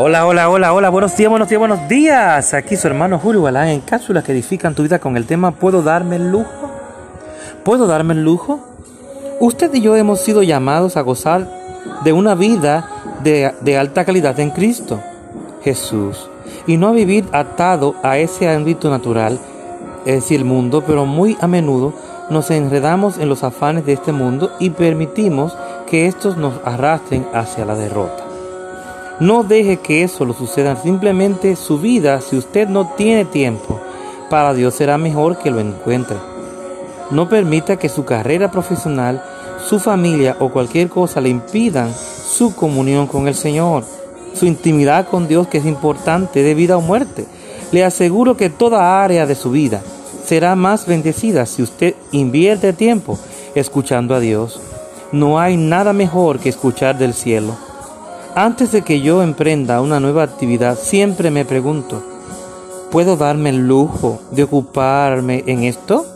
Hola, hola, hola, hola, buenos días, buenos días, buenos días. Aquí su hermano Julio Galán en cápsulas que edifican tu vida con el tema ¿Puedo darme el lujo? ¿Puedo darme el lujo? Usted y yo hemos sido llamados a gozar de una vida de, de alta calidad en Cristo, Jesús, y no a vivir atado a ese ámbito natural, es decir, el mundo, pero muy a menudo nos enredamos en los afanes de este mundo y permitimos que estos nos arrastren hacia la derrota. No deje que eso lo suceda. Simplemente su vida, si usted no tiene tiempo, para Dios será mejor que lo encuentre. No permita que su carrera profesional, su familia o cualquier cosa le impidan su comunión con el Señor, su intimidad con Dios que es importante de vida o muerte. Le aseguro que toda área de su vida será más bendecida si usted invierte tiempo escuchando a Dios. No hay nada mejor que escuchar del cielo. Antes de que yo emprenda una nueva actividad, siempre me pregunto, ¿puedo darme el lujo de ocuparme en esto?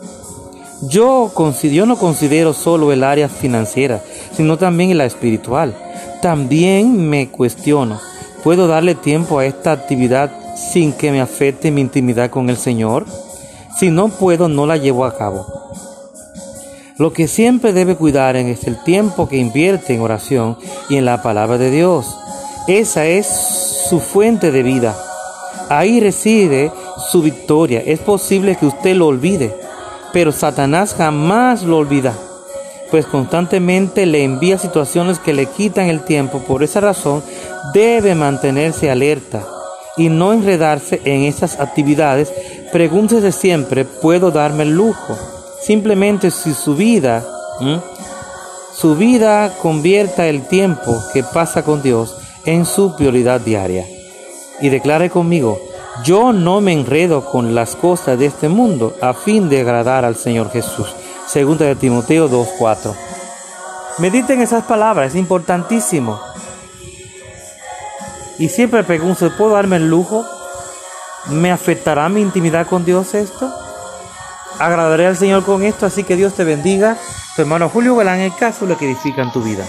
Yo, yo no considero solo el área financiera, sino también la espiritual. También me cuestiono, ¿puedo darle tiempo a esta actividad sin que me afecte mi intimidad con el Señor? Si no puedo, no la llevo a cabo. Lo que siempre debe cuidar es el tiempo que invierte en oración y en la palabra de Dios. Esa es su fuente de vida. Ahí reside su victoria. Es posible que usted lo olvide, pero Satanás jamás lo olvida, pues constantemente le envía situaciones que le quitan el tiempo. Por esa razón, debe mantenerse alerta y no enredarse en esas actividades. Pregúntese siempre, ¿puedo darme el lujo? Simplemente si su vida, su vida convierta el tiempo que pasa con Dios en su prioridad diaria. Y declare conmigo, yo no me enredo con las cosas de este mundo a fin de agradar al Señor Jesús. Segunda de Timoteo 2.4. Mediten esas palabras, es importantísimo. Y siempre pregunto, ¿puedo darme el lujo? ¿Me afectará mi intimidad con Dios esto? Agradaré al Señor con esto, así que Dios te bendiga. Tu hermano Julio Galán, el caso lo que edifica en tu vida.